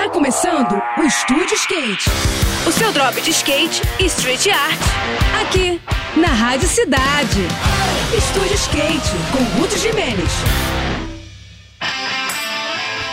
Tá começando o Estúdio Skate. O seu drop de skate e street art. Aqui, na Rádio Cidade. Estúdio Skate, com Ruth Jimenez.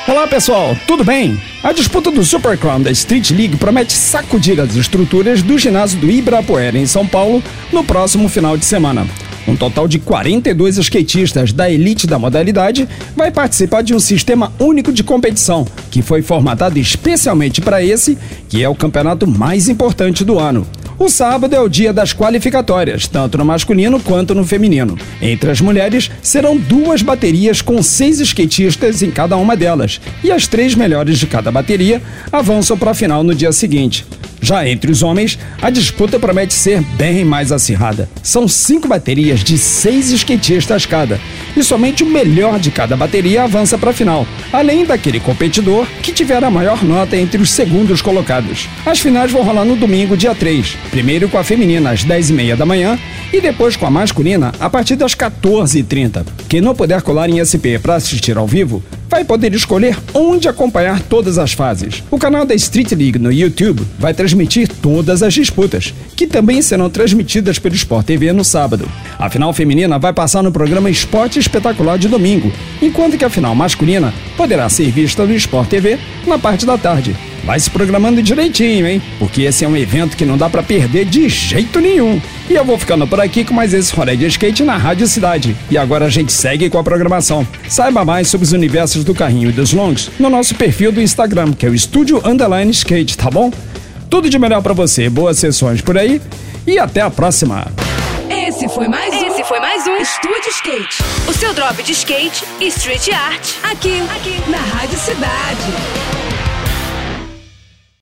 Olá pessoal, tudo bem? A disputa do Super Crown da Street League promete sacudir as estruturas do ginásio do Ibirapuera, em São Paulo, no próximo final de semana. Um total de 42 skatistas da elite da modalidade vai participar de um sistema único de competição, que foi formatado especialmente para esse, que é o campeonato mais importante do ano. O sábado é o dia das qualificatórias, tanto no masculino quanto no feminino. Entre as mulheres, serão duas baterias com seis skatistas em cada uma delas, e as três melhores de cada bateria avançam para a final no dia seguinte. Já entre os homens, a disputa promete ser bem mais acirrada. São cinco baterias de seis skatistas cada, e somente o melhor de cada bateria avança para a final, além daquele competidor que tiver a maior nota entre os segundos colocados. As finais vão rolar no domingo, dia 3, primeiro com a feminina às 10h30 da manhã e depois com a masculina a partir das 14h30. Quem não puder colar em SP para assistir ao vivo, vai poder escolher onde acompanhar todas as fases. O canal da Street League no YouTube vai transmitir todas as disputas, que também serão transmitidas pelo Sport TV no sábado. A final feminina vai passar no programa Esporte Espetacular de domingo, enquanto que a final masculina poderá ser vista no Sport TV na parte da tarde. Vai se programando direitinho, hein? Porque esse é um evento que não dá para perder de jeito nenhum. E eu vou ficando por aqui com mais esse rolê de skate na Rádio Cidade. E agora a gente segue com a programação. Saiba mais sobre os universos do carrinho e dos longs no nosso perfil do Instagram, que é o Estúdio Underline Skate, tá bom? Tudo de melhor para você, boas sessões por aí e até a próxima. Esse foi mais um. Esse foi mais um Estúdio Skate. O seu drop de skate e street art. Aqui, aqui, na Rádio Cidade.